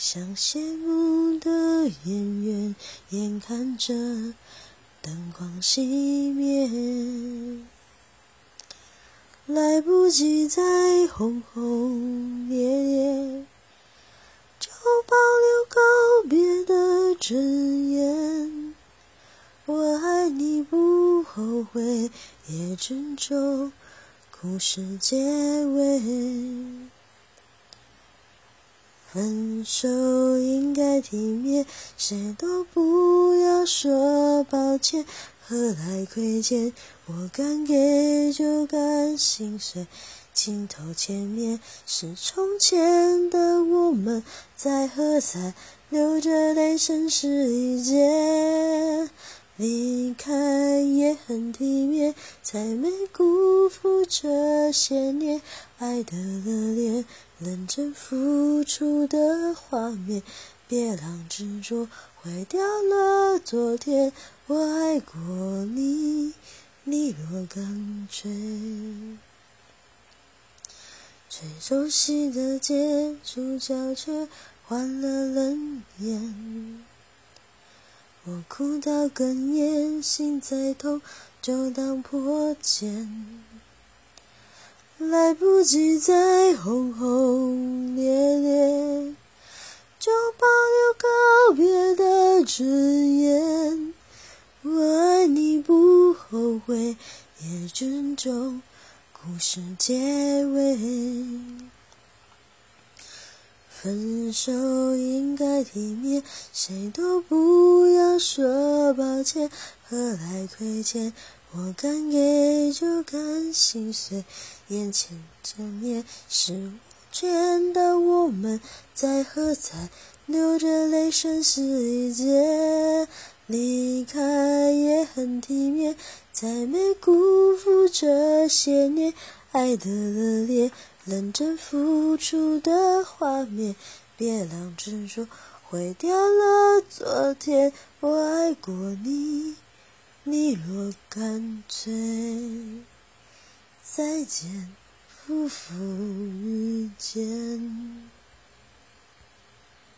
像谢幕的演员，眼看着灯光熄灭，来不及再轰轰烈烈，就保留告别的尊严。我爱你不后悔，也尊重故事结尾。分手应该体面，谁都不要说抱歉，何来亏欠？我敢给就敢心碎，镜头前面是从前的我们，在喝彩，流着泪，声嘶力竭。离开也很体面，才没辜负这些年爱的热烈。认真付出的画面，别让执着毁掉了昨天。我爱过你，你若干脆。最熟悉的街，主角却换了人演。我哭到哽咽，心再痛就当破茧。来不及再轰轰烈烈，就保留告别的尊严。我爱你不后悔，也尊重故事结尾。分手应该体面，谁都不要说抱歉，何来亏欠？我敢给就敢心碎，眼前这面是无权的我们，在喝彩，流着泪，声嘶力竭。离开也很体面，才没辜负这些年爱的热烈，认真付出的画面，别让执着毁掉了昨天。我爱过你。你若干脆，再见，不负遇见。